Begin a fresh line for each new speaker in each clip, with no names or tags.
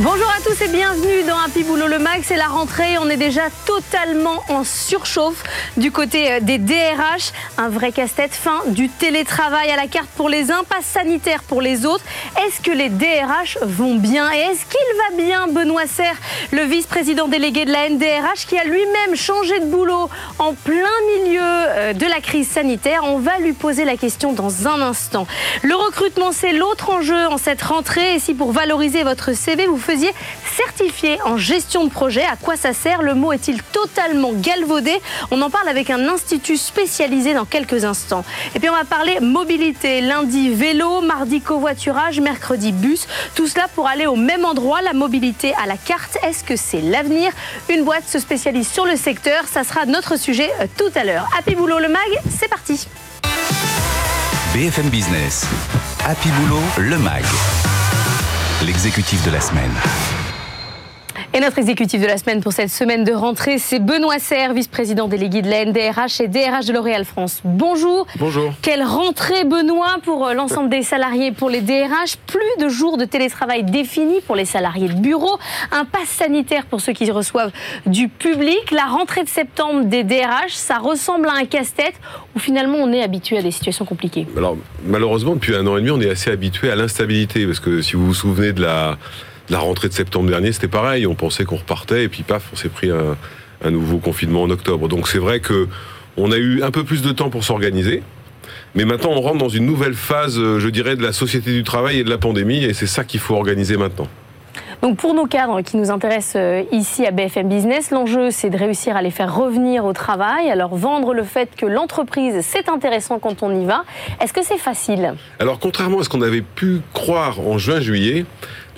Bonjour à tous et bienvenue dans Happy Boulot le Mag. C'est la rentrée, on est déjà totalement en surchauffe du côté euh, des DRH. Un vrai casse-tête fin du télétravail à la carte pour les uns, pas sanitaire pour les autres. Est-ce que les DRH vont bien? Et est-ce qu'il va bien Benoît Serre, le vice-président délégué de la NDRH qui a lui-même changé de boulot en plein milieu euh, de la crise sanitaire? On va lui poser la question dans un instant. Le recrutement, c'est l'autre enjeu en cette rentrée et si pour valoriser votre CV, vous faisiez certifié en gestion de projet. À quoi ça sert Le mot est-il totalement galvaudé On en parle avec un institut spécialisé dans quelques instants. Et puis on va parler mobilité. Lundi vélo, mardi covoiturage, mercredi bus. Tout cela pour aller au même endroit. La mobilité à la carte, est-ce que c'est l'avenir Une boîte se spécialise sur le secteur. Ça sera notre sujet euh, tout à l'heure. Happy Boulot le mag, c'est parti.
BFM Business, Happy Boulot, le MAG, l'exécutif de la semaine.
Et notre exécutif de la semaine pour cette semaine de rentrée, c'est Benoît Serre, vice-président délégué de la NDRH et DRH de L'Oréal France. Bonjour.
Bonjour.
Quelle rentrée, Benoît, pour euh, l'ensemble des salariés pour les DRH. Plus de jours de télétravail définis pour les salariés de bureau. Un pass sanitaire pour ceux qui reçoivent du public. La rentrée de septembre des DRH, ça ressemble à un casse-tête où finalement on est habitué à des situations compliquées?
Alors, malheureusement, depuis un an et demi, on est assez habitué à l'instabilité. Parce que si vous vous souvenez de la, la rentrée de septembre dernier, c'était pareil. On pensait qu'on repartait et puis paf, on s'est pris un, un, nouveau confinement en octobre. Donc c'est vrai que on a eu un peu plus de temps pour s'organiser. Mais maintenant, on rentre dans une nouvelle phase, je dirais, de la société du travail et de la pandémie, et c'est ça qu'il faut organiser maintenant.
Donc pour nos cadres qui nous intéressent euh, ici à BFM Business, l'enjeu c'est de réussir à les faire revenir au travail, leur vendre le fait que l'entreprise c'est intéressant quand on y va. Est-ce que c'est facile?
Alors contrairement à ce qu'on avait pu croire en juin-juillet,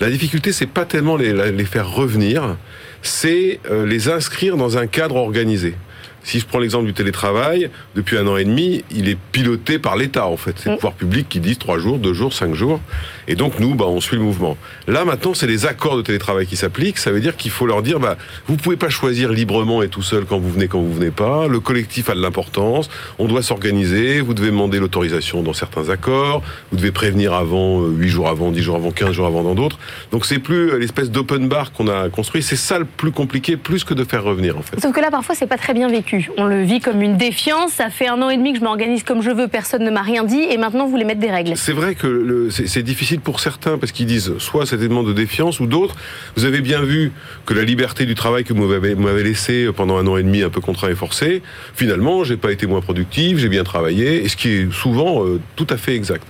la difficulté c'est pas tellement les, les, faire revenir, c'est euh, les inscrire dans un cadre organisé. Si je prends l'exemple du télétravail, depuis un an et demi, il est piloté par l'État, en fait. C'est le pouvoir public qui dit trois jours, deux jours, cinq jours. Et donc, nous, bah, on suit le mouvement. Là, maintenant, c'est les accords de télétravail qui s'appliquent. Ça veut dire qu'il faut leur dire, bah, vous pouvez pas choisir librement et tout seul quand vous venez, quand vous venez pas. Le collectif a de l'importance. On doit s'organiser. Vous devez demander l'autorisation dans certains accords. Vous devez prévenir avant, huit jours avant, dix jours avant, quinze jours avant dans d'autres. Donc, c'est plus l'espèce d'open bar qu'on a construit. C'est ça le plus compliqué, plus que de faire revenir, en fait.
Sauf que là, parfois, c'est pas très bien vécu. On le vit comme une défiance. Ça fait un an et demi que je m'organise comme je veux, personne ne m'a rien dit, et maintenant vous voulez mettre des règles.
C'est vrai que c'est difficile pour certains parce qu'ils disent soit cet élément de défiance ou d'autres. Vous avez bien vu que la liberté du travail que vous m'avez laissé pendant un an et demi un peu contraint et forcé, finalement, j'ai pas été moins productif, j'ai bien travaillé, et ce qui est souvent euh, tout à fait exact.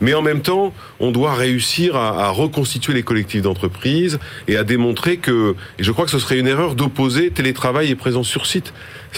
Mais en même temps, on doit réussir à, à reconstituer les collectifs d'entreprise et à démontrer que, et je crois que ce serait une erreur d'opposer télétravail et présence sur site.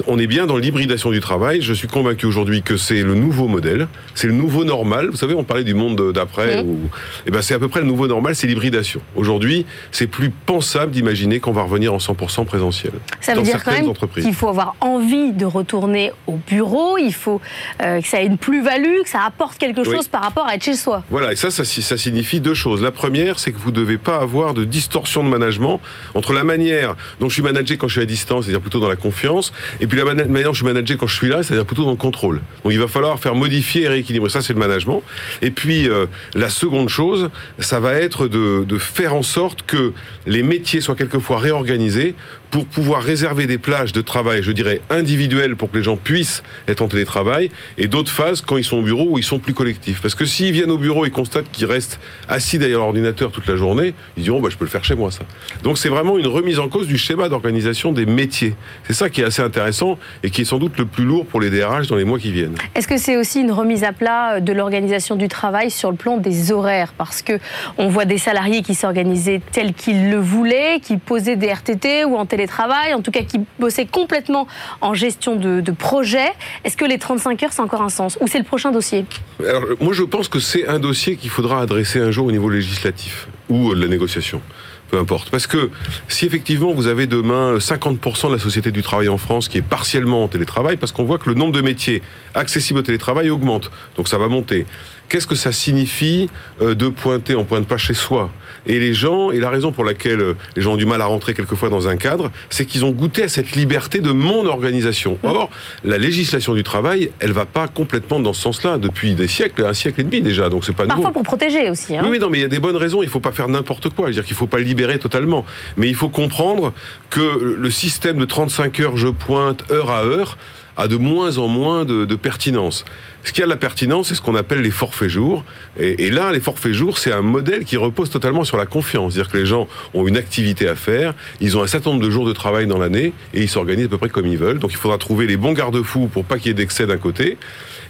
On est bien dans l'hybridation du travail. Je suis convaincu aujourd'hui que c'est le nouveau modèle, c'est le nouveau normal. Vous savez, on parlait du monde d'après. Mmh. Où... Eh ben, c'est à peu près le nouveau normal, c'est l'hybridation. Aujourd'hui, c'est plus pensable d'imaginer qu'on va revenir en 100% présentiel.
Ça veut dire quand même qu'il faut avoir envie de retourner au bureau. Il faut euh, que ça ait une plus-value, que ça apporte quelque chose oui. par rapport à être chez soi.
Voilà, et ça, ça, ça signifie deux choses. La première, c'est que vous ne devez pas avoir de distorsion de management entre la manière dont je suis managé quand je suis à distance, c'est-à-dire plutôt dans la confiance, et puis la manière je suis managé quand je suis là, c'est-à-dire plutôt dans le contrôle. Donc il va falloir faire modifier et rééquilibrer. Ça, c'est le management. Et puis euh, la seconde chose, ça va être de faire en sorte que les métiers soient quelquefois réorganisés pour pouvoir réserver des plages de travail, je dirais, individuelles pour que les gens puissent être en télétravail, et d'autres phases quand ils sont au bureau où ils sont plus collectifs. Parce que s'ils viennent au bureau et constatent qu'ils restent assis derrière l'ordinateur toute la journée, ils diront, bah, je peux le faire chez moi, ça. Donc c'est vraiment une remise en cause du schéma d'organisation des métiers. C'est ça qui est assez intéressant et qui est sans doute le plus lourd pour les DRH dans les mois qui viennent.
Est-ce que c'est aussi une remise à plat de l'organisation du travail sur le plan des horaires? Parce que on voit des salariés qui s'organisaient tels qu'ils le voulaient, qui posaient des RTT ou en télétravail, en tout cas qui bossaient complètement en gestion de, projet. Est-ce que les 35 heures, c'est encore un sens Ou c'est le prochain dossier?
Alors, moi, je pense que c'est un dossier qu'il faudra adresser un jour au niveau législatif ou de la négociation peu importe. Parce que si effectivement vous avez demain 50% de la société du travail en France qui est partiellement en télétravail, parce qu'on voit que le nombre de métiers accessibles au télétravail augmente, donc ça va monter. qu'est-ce que ça signifie euh, de pointer, on pointe pas chez soi? Et les gens, et la raison pour laquelle euh, les gens ont du mal à rentrer quelquefois dans un cadre, c'est qu'ils ont goûté à cette liberté de mon organisation. Or, la législation du travail, elle va pas complètement dans ce sens-là depuis des siècles, un siècle et demi déjà. Donc c'est pas
Parfois
nouveau.
pour protéger aussi. hein.
Oui, mais non, mais il y a des bonnes raisons. Il faut pas faire n'importe quoi. C'est-à-dire qu'il faut pas libérer totalement. Mais il faut comprendre que le système de 35 heures, je pointe heure à heure, a de moins en moins de, pertinence. Ce qui a de la pertinence, c'est ce qu'on appelle les forfaits jours. Et, là, les forfaits jours, c'est un modèle qui repose totalement sur la confiance. C'est-à-dire que les gens ont une activité à faire, ils ont un certain nombre de jours de travail dans l'année et ils s'organisent à peu près comme ils veulent. Donc il faudra trouver les bons garde-fous pour pas qu'il y ait d'excès d'un côté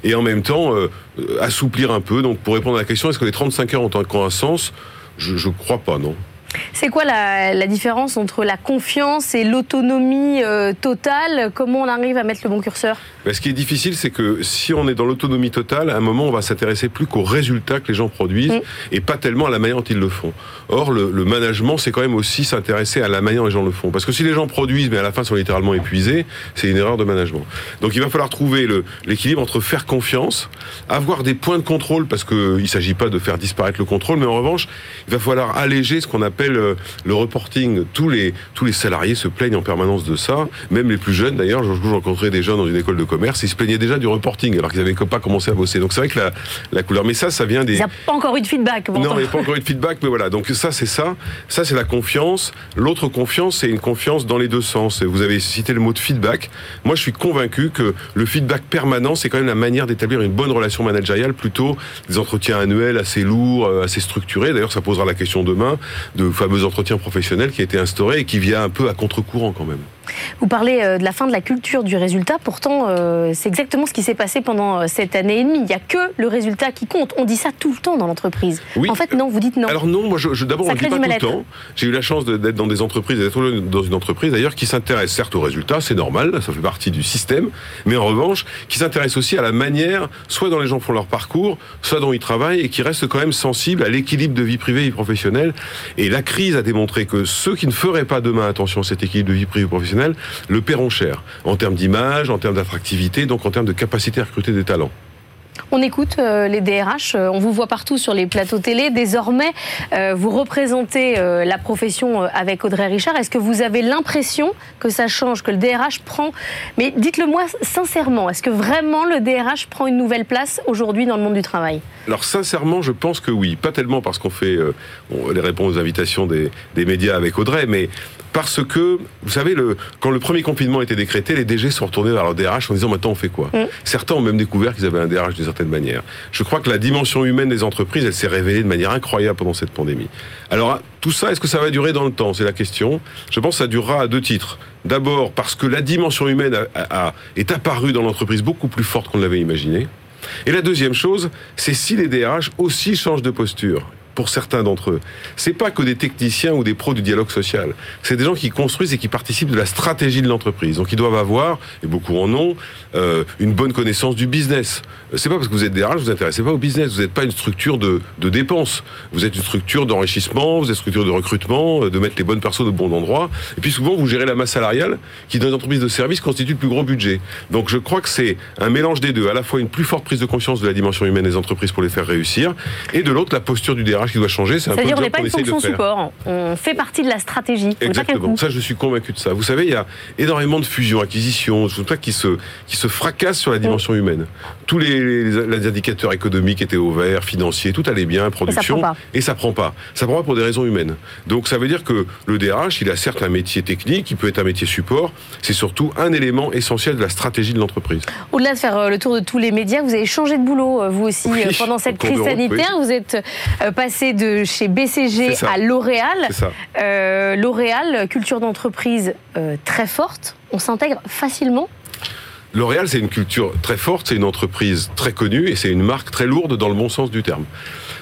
et en même temps euh, assouplir un peu. Donc pour répondre à la question, est-ce que les 35 heures ont encore un sens? Je, je crois pas, non.
C'est quoi la, la différence entre la confiance et l'autonomie euh, totale? Comment on arrive à mettre le bon curseur?
Mais ce qui est difficile, c'est que si on est dans l'autonomie totale, à un moment, on va s'intéresser plus qu'aux résultats que les gens produisent
Mm.
et pas tellement à la manière dont ils le font. Or, le, le management, c'est quand même aussi s'intéresser à la manière dont les gens le font. Parce que si les gens produisent, mais à la fin sont littéralement épuisés, c'est une erreur de management. Donc, il va falloir trouver l'équilibre entre faire confiance, avoir des points de contrôle, parce qu'il ne s'agit pas de faire disparaître le contrôle, mais en revanche, il va falloir alléger ce qu'on appelle euh, le reporting. Tous les, tous les salariés se plaignent en permanence de ça, même les plus jeunes d'ailleurs. J'ai rencontré des jeunes dans une école de commerce, ils se plaignaient déjà du reporting, alors qu'ils n'avaient pas commencé à bosser. Donc c'est vrai que la, la couleur, mais ça, ça vient des...
Il n'y a pas encore eu de feedback. bon,
Non, il n'y a pas encore eu de feedback, mais voilà. Donc ça, c'est ça. Ça, c'est la confiance. L'autre confiance, c'est une confiance dans les deux sens. Vous avez cité le mot de feedback. Moi, je suis convaincu que le feedback permanent, c'est quand même la manière d'établir une bonne relation managériale, plutôt des entretiens annuels assez lourds, euh, assez structurés. D'ailleurs, ça posera la question demain de fameux entretiens professionnels qui a été instauré et qui vient un peu à contre-courant quand même.
Vous parlez euh, de la fin de la culture du résultat. Pourtant, euh, c'est exactement ce qui s'est passé pendant euh, cette année et demie. Il n'y a que le résultat qui compte. On dit ça tout le temps dans l'entreprise.
Oui.
En fait, non, vous dites non.
Alors non, moi je, je- d'abord on ne dit pas tout le temps. J'ai eu la chance d'être dans des entreprises, d'être dans une entreprise d'ailleurs qui s'intéresse certes aux résultats, c'est normal, ça fait partie du système, mais en revanche qui s'intéresse aussi à la manière, soit dont les gens font leur parcours, soit dont ils travaillent et qui reste quand même sensible à l'équilibre de vie privée et vie professionnelle. Et la crise a démontré que ceux qui ne feraient pas demain attention à cet équilibre de vie privée et professionnelle le paieront cher en termes d'image, en termes d'attractivité, donc en termes de capacité à recruter des talents.
On écoute euh, les DRH, euh, on vous voit partout sur les plateaux télé. Désormais, euh, vous représentez la profession avec Audrey Richard. Est-ce que vous avez l'impression que ça change, que le DRH prend... Mais dites-le moi sincèrement, est-ce que vraiment le DRH prend une nouvelle place aujourd'hui dans le monde du travail?
Alors sincèrement, je pense que oui. Pas tellement parce qu'on fait on les répond aux invitations des, des médias avec Audrey, mais parce que, vous savez, le, quand le premier confinement a été décrété, les DG sont retournés vers leur DRH en disant maintenant on fait quoi
Mm.
Certains ont même découvert qu'ils avaient un DRH d'une certaine manière. Je crois que la dimension humaine des entreprises, elle s'est révélée de manière incroyable pendant cette pandémie. Alors tout ça, est-ce que ça va durer dans le temps? C'est la question. Je pense que ça durera à deux titres. D'abord parce que la dimension humaine a- a- a- est apparue dans l'entreprise beaucoup plus forte qu'on ne l'avait imaginé. Et la deuxième chose, c'est si les DRH aussi changent de posture. Pour certains d'entre eux, c'est pas que des techniciens ou des pros du dialogue social. C'est des gens qui construisent et qui participent de la stratégie de l'entreprise. Donc ils doivent avoir, et beaucoup en ont, euh, une bonne connaissance du business. Euh, C'est pas parce que vous êtes DRH, vous vous intéressez pas au business. Vous n'êtes pas une structure de, de dépenses. Vous êtes une structure d'enrichissement, vous êtes une structure de recrutement, euh, de mettre les bonnes personnes au bon endroit. Et puis souvent, vous gérez la masse salariale qui, dans les entreprises de services, constitue le plus gros budget. Donc je crois que c'est un mélange des deux. À la fois une plus forte prise de conscience de la dimension humaine des entreprises pour les faire réussir, et de l'autre, la posture du DRH qui doit changer.
C'est-à-dire on
job
n'est pas
qu'on
une fonction support, on fait partie de la stratégie. Pas
Exactement. Ça, je suis convaincu de ça. Vous savez, il y a énormément de fusions, acquisitions, tout ça qui se, qui se fracassent sur la dimension humaine. Tous les, les- les indicateurs économiques étaient au vert, financiers, tout allait bien, production.
prend pas.
Et ça prend pas. Ça prend pas pour des raisons humaines. Donc, ça veut dire que le DRH, il a certes un métier technique, il peut être un métier support. C'est surtout un élément essentiel de la stratégie de l'entreprise.
Au-delà de faire euh, le tour de tous les médias, vous avez changé de boulot, euh, vous aussi,
Oui,
euh, pendant cette crise sanitaire. Vous êtes euh, passé de chez BCG à L'Oréal. Euh, L'Oréal, culture d'entreprise euh, très forte. On s'intègre facilement.
L'Oréal, c'est une culture très forte, c'est une entreprise très connue et c'est une marque très lourde dans le bon sens du terme.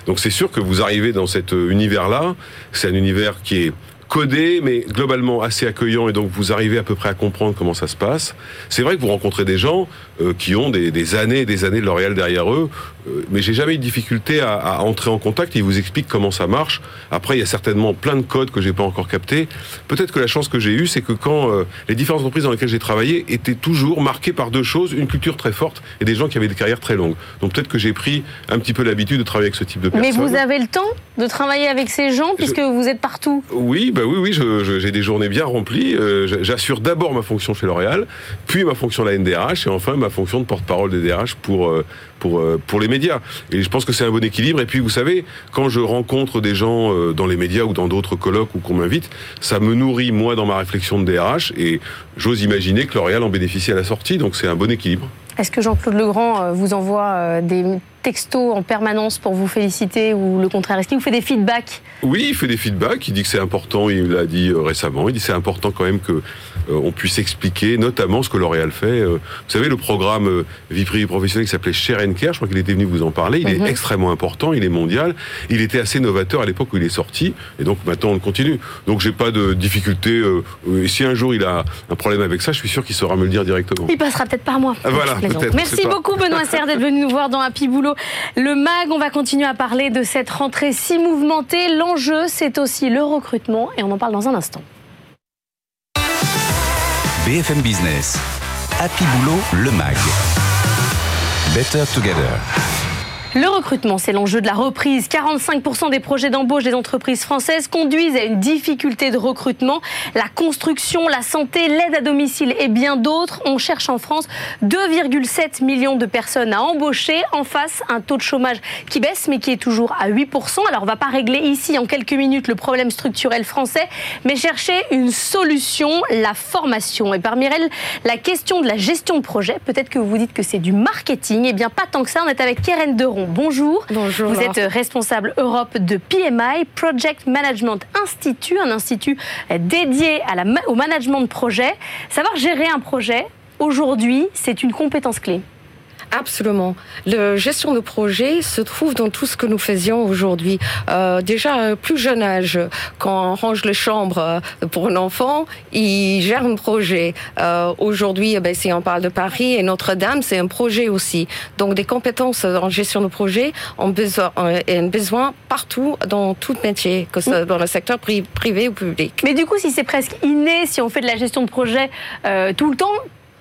Donc c'est sûr que vous arrivez dans cet euh, univers-là, c'est un univers qui est codé, mais globalement assez accueillant, et donc vous arrivez à peu près à comprendre comment ça se passe. C'est vrai que vous rencontrez des gens euh, qui ont des, des années et des années de L'Oréal derrière eux. euh, mais j'ai jamais eu de difficulté à, à, entrer en contact. Et il vous explique comment ça marche. Après, il y a certainement plein de codes que j'ai pas encore captés. Peut-être que la chance que j'ai eue, c'est que quand euh, les différentes entreprises dans lesquelles j'ai travaillé étaient toujours marquées par deux choses une culture très forte et des gens qui avaient des carrières très longues. Donc peut-être que j'ai pris un petit peu l'habitude de travailler avec ce type de personnes.
Mais vous avez le temps de travailler avec ces gens puisque vous êtes partout?
Oui, bah oui, oui, j'ai des journées bien remplies. Euh, J'assure d'abord ma fonction chez L'Oréal, puis ma fonction à la NDRH et enfin ma fonction de porte-parole des DRH pour euh, pour euh, pour les médias. Et je pense que c'est un bon équilibre. Et puis vous savez, quand je rencontre des gens dans les médias ou dans d'autres colloques ou qu'on m'invite, ça me nourrit moi dans ma réflexion de DRH et j'ose imaginer que L'Oréal en bénéficie à la sortie. Donc c'est un bon équilibre.
Est-ce que Jean-Claude Legrand euh, vous envoie euh, des textos en permanence pour vous féliciter ou le contraire? Est-ce qu'il vous fait des feedbacks?
Oui, il fait des feedbacks. Il dit que c'est important. Il l'a dit euh, récemment. Il dit que c'est important quand même que on puisse expliquer, notamment ce que L'Oréal fait. Vous savez, le programme vie privée professionnelle qui s'appelait Share and Care, je crois qu'il était venu vous en parler. Il est extrêmement important. Il est mondial. Il était assez novateur à l'époque où il est sorti, et donc maintenant on le continue. Donc j'ai pas de difficulté. Et si un jour il a un problème avec ça, je suis sûr qu'il saura me le dire directement.
Il passera peut-être par moi.
Ah, voilà.
Merci beaucoup Benoît Serre d'être venu nous voir dans Happy Boulot. Le MAG, on va continuer à parler de cette rentrée si mouvementée. L'enjeu, c'est aussi le recrutement et on en parle dans un instant.
BFM Business, Happy Boulot, le MAG. Better Together.
Le recrutement, c'est l'enjeu de la reprise. 45% des projets d'embauche des entreprises françaises conduisent à une difficulté de recrutement. La construction, la santé, l'aide à domicile et bien d'autres. On cherche en France 2,7 millions de personnes à embaucher. En face, un taux de chômage qui baisse, mais qui est toujours à 8%. Alors, on ne va pas régler ici en quelques minutes le problème structurel français, mais chercher une solution, la formation. Et parmi elles, la question de la gestion de projet. Peut-être que vous dites que c'est du marketing. Eh bien, pas tant que ça. On est avec Keren Deron bonjour.
Bonjour.
Vous êtes responsable Europe de PMI, Project Management Institute, un institut dédié à la, au management de projet. Savoir gérer un projet, aujourd'hui, c'est une compétence clé.
Absolument. La gestion de projet se trouve dans tout ce que nous faisions aujourd'hui. Euh, déjà, plus jeune âge, quand on range les chambres euh, pour un enfant, il gère un projet. Euh, aujourd'hui, eh ben, si on parle de Paris et Notre-Dame, c'est un projet aussi. Donc, des compétences en gestion de projet ont besoin, besoin partout dans tout métier, que ce soit dans le secteur privé ou public.
Mais du coup, si c'est presque inné, si on fait de la gestion de projet euh, tout le temps,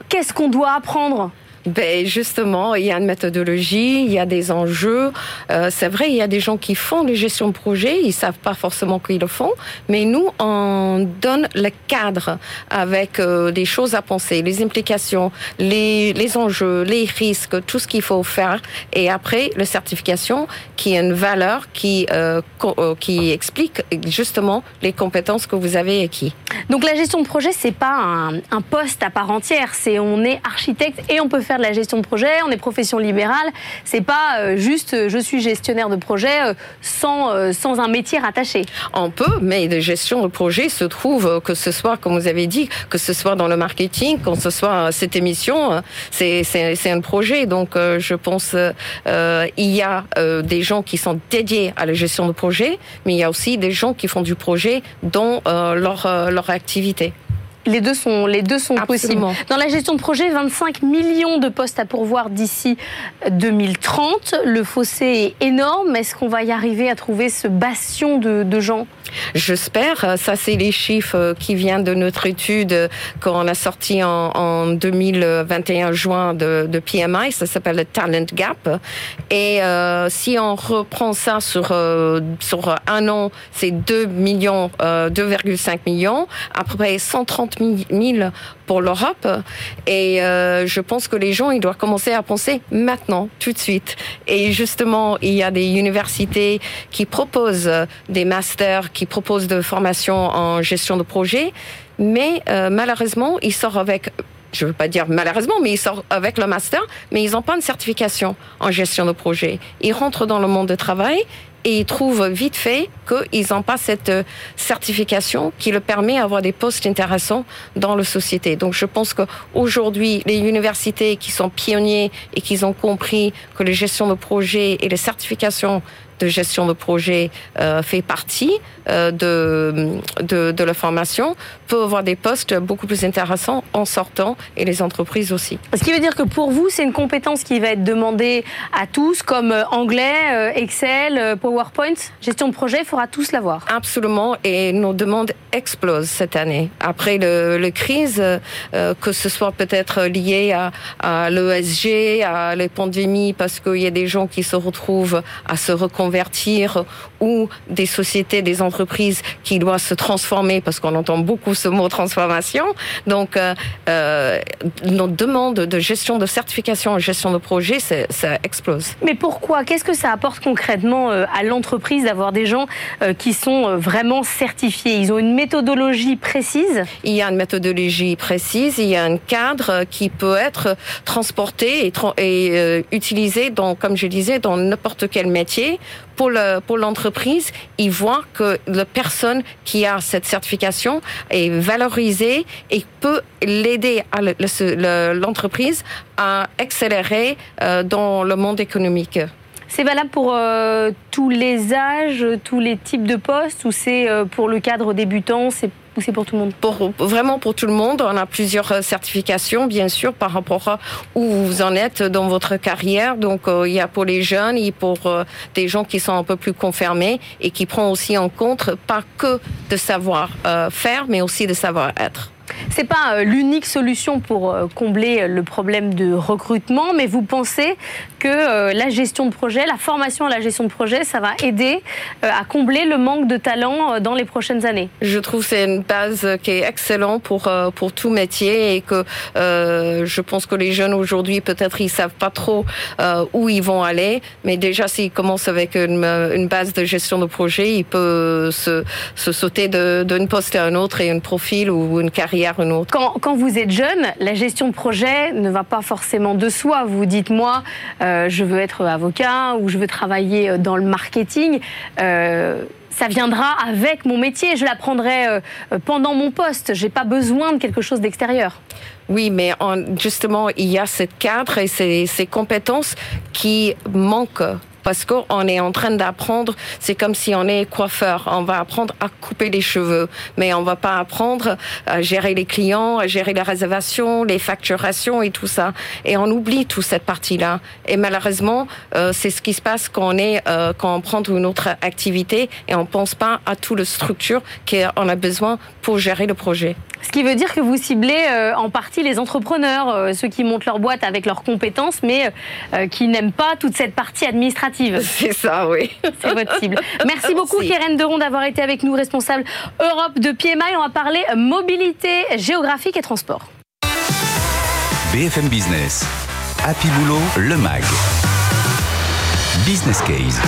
qu'est-ce qu'on doit apprendre?
Ben justement, il y a une méthodologie, il y a des enjeux. Euh, c'est vrai, il y a des gens qui font les gestions de projet, ils savent pas forcément qu'ils le font, mais nous on donne le cadre avec euh, des choses à penser, les implications, les, les enjeux, les risques, tout ce qu'il faut faire, et après la certification qui est une valeur qui euh, euh, qui explique justement les compétences que vous avez acquis.
Donc la gestion de projet c'est pas un, un poste à part entière, c'est on est architecte et on peut faire de la gestion de projet, on est profession libérale. C'est pas euh, juste euh, je suis gestionnaire de projet euh, sans, sans un métier rattaché.
On peut, mais de gestion de projet se trouve que ce soit, comme vous avez dit, que ce soit dans le marketing, que ce soit cette émission, c'est un projet. Donc je pense euh, il y a des gens qui sont dédiés à la gestion de projet, mais il y a aussi des gens qui font du projet dans leur, leur activité.
Les deux sont, les deux sont possibles. Dans la gestion de projet, 25 millions de postes à pourvoir d'ici 2030. Le fossé est énorme. Est-ce qu'on va y arriver à trouver ce bastion de, de gens?
J'espère. Ça, c'est les chiffres qui viennent de notre étude qu'on a sorti en, en 2021 juin de, de PMI. Ça s'appelle le Talent Gap. Et euh, si on reprend ça sur euh, sur un an, c'est 2 millions, euh, 2,5 millions. À peu près 130 000 pour l'Europe. Et euh, je pense que les gens, ils doivent commencer à penser maintenant, tout de suite. Et justement, il y a des universités qui proposent des masters, qui proposent de formations en gestion de projet. Mais euh, malheureusement, ils sortent avec je veux pas dire malheureusement, mais ils sortent avec le master, mais ils n'ont pas une certification en gestion de projet. Ils rentrent dans le monde du travail et ils trouvent vite fait qu'ils n'ont pas cette certification qui leur permet d'avoir des postes intéressants dans la société. Donc je pense qu'aujourd'hui, les universités qui sont pionniers et qui ont compris que la gestion de projet et les certifications de gestion de projet fait partie de, de, de la formation peut avoir des postes beaucoup plus intéressants en sortant et les entreprises aussi.
Ce qui veut dire que pour vous, c'est une compétence qui va être demandée à tous, comme anglais, Excel, PowerPoint, gestion de projet, il faudra tous l'avoir.
Absolument, et nos demandes explosent cette année. Après le, le crise, que ce soit peut-être lié à, à l'ESG, à la pandémie, parce qu'il y a des gens qui se retrouvent à se reconvertir ou des sociétés, des entreprises qui doivent se transformer, parce qu'on entend beaucoup ce mot transformation. Donc, euh, euh, notre demande de gestion de certification, gestion de projet, ça explose.
Mais pourquoi? Qu'est-ce que ça apporte concrètement euh, à l'entreprise d'avoir des gens euh, qui sont vraiment certifiés? Ils ont une méthodologie précise?
Il y a une méthodologie précise, il y a un cadre qui peut être transporté et, et euh, utilisé, dans, comme je disais, dans n'importe quel métier pour l'entreprise, le, pour ils voient que la personne qui a cette certification est valorisée et peut l'aider l'entreprise à accélérer euh, dans le monde économique.
C'est valable pour euh, tous les âges, tous les types de postes ou c'est euh, pour le cadre débutant pour tout le monde
Vraiment pour tout le monde. On a plusieurs euh, certifications, bien sûr, par rapport à où vous en êtes dans votre carrière. Donc, euh, il y a pour les jeunes et pour euh, des gens qui sont un peu plus confirmés et qui prend aussi en compte pas que de savoir faire, mais aussi de savoir être.
C'est pas euh, l'unique solution pour euh, combler le problème de recrutement, mais vous pensez que euh, la gestion de projet, la formation à la gestion de projet, ça va aider à combler le manque de talent dans les prochaines années?
Je trouve que c'est une base qui est excellente pour pour tout métier et que je pense que les jeunes aujourd'hui peut-être ils savent pas trop où ils vont aller, mais déjà s'ils commencent avec une, base de gestion de projet, ils peuvent se, se sauter d'une poste à un autre et un profil ou une carrière
quand, vous êtes jeune, la gestion de projet ne va pas forcément de soi. Vous dites, moi, euh, je veux être avocat ou je veux travailler euh, dans le marketing. Euh, ça viendra avec mon métier. Je l'apprendrai pendant mon poste. J'ai pas besoin de quelque chose d'extérieur.
Oui, mais justement, il y a cette cadre et ces, ces compétences qui manquent parce qu'on est en train d'apprendre, c'est comme si on est coiffeur, on va apprendre à couper les cheveux, mais on va pas apprendre à gérer les clients, à gérer les réservations, les facturations et tout ça. Et on oublie toute cette partie-là. Et malheureusement, euh, c'est ce qui se passe quand on est, euh, quand on prend une autre activité et on pense pas à toute la structure qu'on a besoin pour gérer le projet.
Ce qui veut dire que vous ciblez euh, en partie les entrepreneurs, euh, ceux qui montent leur boîte avec leurs compétences, mais euh, qui n'aiment pas toute cette partie administrative.
C'est ça, oui.
C'est votre cible. Merci beaucoup, Keren Deron, d'avoir été avec nous, responsable Europe de PMI. On va parler mobilité géographique et transport.
BFM Business. Happy Boulot, le MAG. Business Case.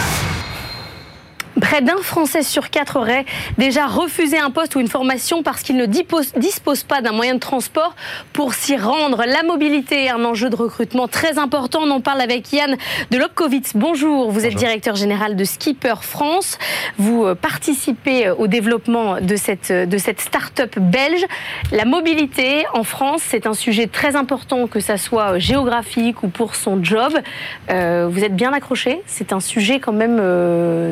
Près d'un Français sur quatre aurait déjà refusé un poste ou une formation parce qu'il ne dispose pas d'un moyen de transport pour s'y rendre. La mobilité est un enjeu de recrutement très important. On en parle avec Yann de Lobkowitz. Bonjour, vous êtes directeur général de Skipper France. Vous euh, participez euh, au développement de cette, euh, de cette start-up belge. La mobilité en France, c'est un sujet très important, que ça soit géographique ou pour son job. vous êtes bien accroché? C'est un sujet quand même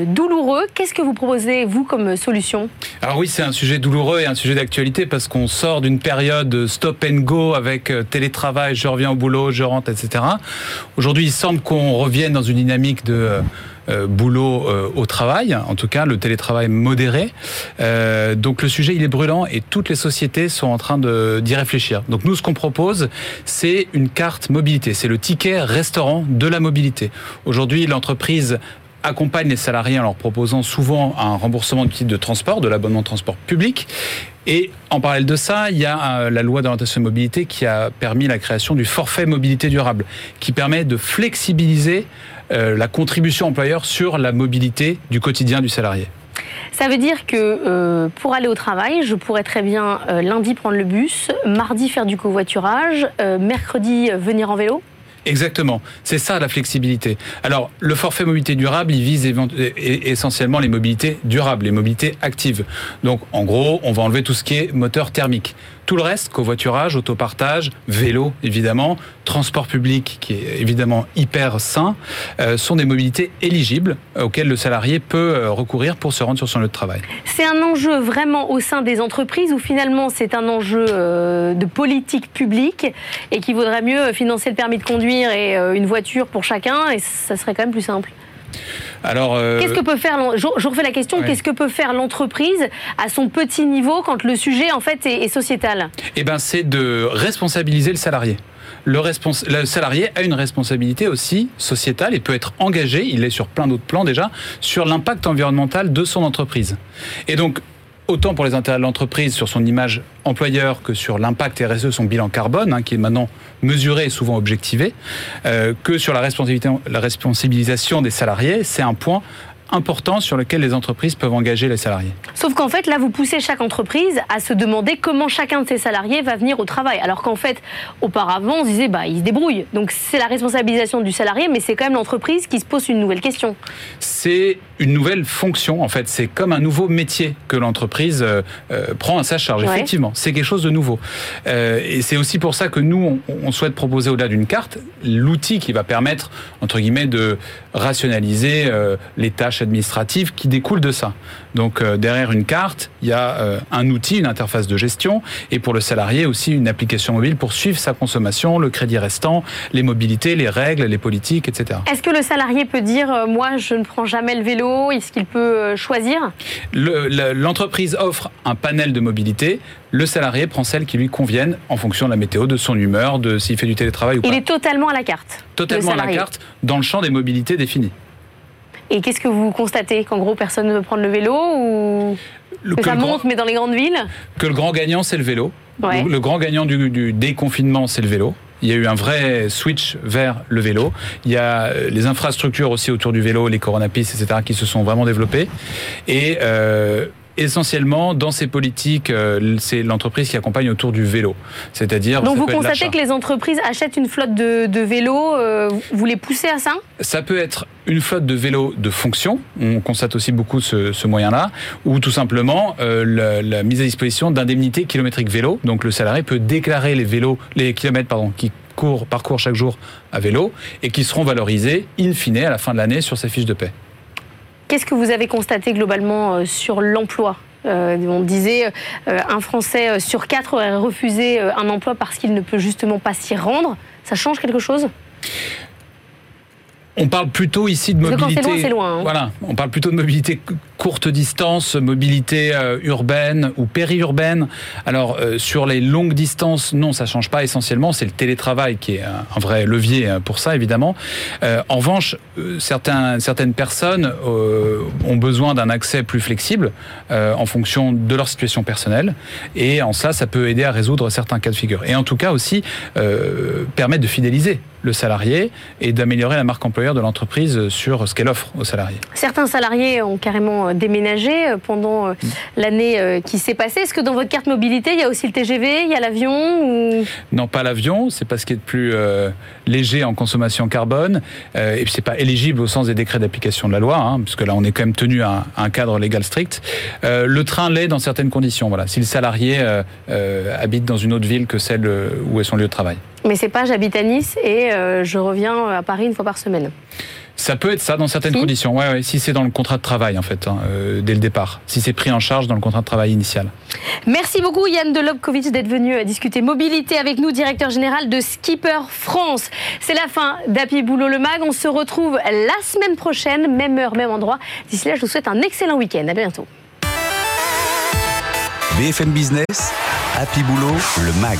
douloureux Qu'est-ce que vous proposez, vous, comme solution
Alors oui, c'est un sujet douloureux et un sujet d'actualité parce qu'on sort d'une période stop and go avec euh, télétravail, je reviens au boulot, je rentre, etc. Aujourd'hui, il semble qu'on revienne dans une dynamique de... Euh, euh, boulot au travail, en tout cas le télétravail modéré. donc le sujet il est brûlant et toutes les sociétés sont en train d'y réfléchir. Donc nous ce qu'on propose c'est une carte mobilité, c'est le ticket restaurant de la mobilité. Aujourd'hui l'entreprise accompagne les salariés en leur proposant souvent un remboursement de titre de transport, de l'abonnement de transport public. Et en parallèle de ça, il y a euh, la loi d'orientation de mobilité qui a permis la création du forfait mobilité durable, qui permet de flexibiliser euh, la contribution employeur sur la mobilité du quotidien du salarié.
Ça veut dire que euh, pour aller au travail, je pourrais très bien lundi prendre le bus, mardi faire du covoiturage, mercredi venir en vélo?
Exactement, c'est ça la flexibilité. Alors, le forfait mobilité durable, il vise essentiellement les mobilités durables, les mobilités actives. Donc, en gros, on va enlever tout ce qui est moteur thermique. Tout le reste, covoiturage, autopartage, vélo évidemment, transport public qui est évidemment hyper sain, euh, sont des mobilités éligibles euh, auxquelles le salarié peut euh, recourir pour se rendre sur son lieu de travail.
C'est un enjeu vraiment au sein des entreprises ou finalement c'est un enjeu de politique publique et qu'il vaudrait mieux financer le permis de conduire et une voiture pour chacun et ça serait quand même plus simple? Alors, qu'est-ce que peut faire Je refais la question. Qu'est-ce que peut faire l'entreprise à son petit niveau quand le sujet en fait est, est sociétal?
Eh ben, c'est de responsabiliser le salarié le, le, salarié a une responsabilité aussi sociétale et peut être engagé, il est sur plein d'autres plans déjà, sur l'impact environnemental de son entreprise. Et donc, autant pour les intérêts de l'entreprise sur son image employeur que sur l'impact RSE, son bilan carbone, hein, qui est maintenant mesuré et souvent objectivé, euh, que sur la, responsabilité, la responsabilisation des salariés, c'est un point important sur lequel les entreprises peuvent engager les salariés.
Sauf qu'en fait, là, vous poussez chaque entreprise à se demander comment chacun de ses salariés va venir au travail. Alors qu'en fait, auparavant, on se disait, bah, il se débrouille. Donc c'est la responsabilisation du salarié, mais c'est quand même l'entreprise qui se pose une nouvelle question.
C'est une nouvelle fonction, en fait. C'est comme un nouveau métier que l'entreprise euh, euh, prend à sa charge. Effectivement, c'est quelque chose de nouveau. Euh, et c'est aussi pour ça que nous, on, on souhaite proposer au-delà d'une carte l'outil qui va permettre, entre guillemets, de rationaliser les tâches administratives qui découlent de ça. Donc euh, derrière une carte, il y a euh, un outil, une interface de gestion, et pour le salarié aussi une application mobile pour suivre sa consommation, le crédit restant, les mobilités, les règles, les politiques, etc.
Est-ce que le salarié peut dire euh, moi je ne prends jamais le vélo Est-ce qu'il peut choisir?
L'entreprise offre un panel de mobilité. Le salarié prend celle qui lui convienne en fonction de la météo, de son humeur, de s'il fait du télétravail ou pas.
Il est totalement à la carte.
Totalement à la carte dans le champ des mobilités définies.
Et qu'est-ce que vous constatez Qu'en gros, personne ne veut prendre le vélo ou que, ça monte, mais dans les grandes villes
Que le grand gagnant, c'est le vélo. Le, grand gagnant du, déconfinement, c'est le vélo. Il y a eu un vrai switch vers le vélo. Il y a euh, les infrastructures aussi autour du vélo, les coronapistes, etc., qui se sont vraiment développées. Et euh, essentiellement, dans ces politiques, euh, c'est l'entreprise qui accompagne autour du vélo. C'est-à-dire.
Donc vous constatez que les entreprises achètent une flotte de, vélos, euh, vous les poussez à ça?
Ça peut être une flotte de vélos de fonction, on constate aussi beaucoup ce, ce moyen-là, ou tout simplement euh, la, mise à disposition d'indemnités kilométriques vélo. Donc le salarié peut déclarer les vélos, les kilomètres pardon, qui courent, parcourent chaque jour à vélo et qui seront valorisés in fine à la fin de l'année sur sa fiche de paie.
Qu'est-ce que vous avez constaté globalement euh, sur l'emploi? Euh, on disait euh, un Français sur quatre aurait refusé un emploi parce qu'il ne peut justement pas s'y rendre. Ça change quelque chose?
On parle plutôt ici de mobilité.
Quand c'est loin, c'est loin. Hein.
Voilà, on parle plutôt de mobilité courte distance, mobilité euh, urbaine ou périurbaine. Alors euh, sur les longues distances, non, ça change pas essentiellement. C'est le télétravail qui est un, vrai levier euh, pour ça, évidemment. en revanche, certains, certaines personnes ont besoin d'un accès plus flexible en fonction de leur situation personnelle, et en cela, ça peut aider à résoudre certains cas de figure. Et en tout cas aussi permettre de fidéliser le salarié et d'améliorer la marque employeur de l'entreprise sur ce qu'elle offre aux salariés.
Certains salariés ont carrément euh, déménagé euh, pendant euh, l'année qui s'est passée. Est-ce que dans votre carte mobilité, il y a aussi le TGV, il y a l'avion
Non, pas l'avion, c'est pas ce qui est de plus léger en consommation carbone et puis c'est pas éligible au sens des décrets d'application de la loi, hein, puisque là on est quand même tenu à, un cadre légal strict. le train l'est dans certaines conditions. Voilà, si le salarié habite dans une autre ville que celle où est son lieu de travail.
Mais c'est pas j'habite à Nice et euh, je reviens à Paris une fois par semaine.
Ça peut être ça dans certaines conditions. Ouais, si c'est dans le contrat de travail en fait, hein, euh, dès le départ. Si c'est pris en charge dans le contrat de travail initial.
Merci beaucoup Yann Delobkovic d'être venu euh, discuter mobilité avec nous, directeur général de Skipper France. C'est la fin d'Happy Boulot le Mag. On se retrouve la semaine prochaine, même heure, même endroit. D'ici là, je vous souhaite un excellent week-end. À bientôt.
BFM Business, Happy Boulot le Mag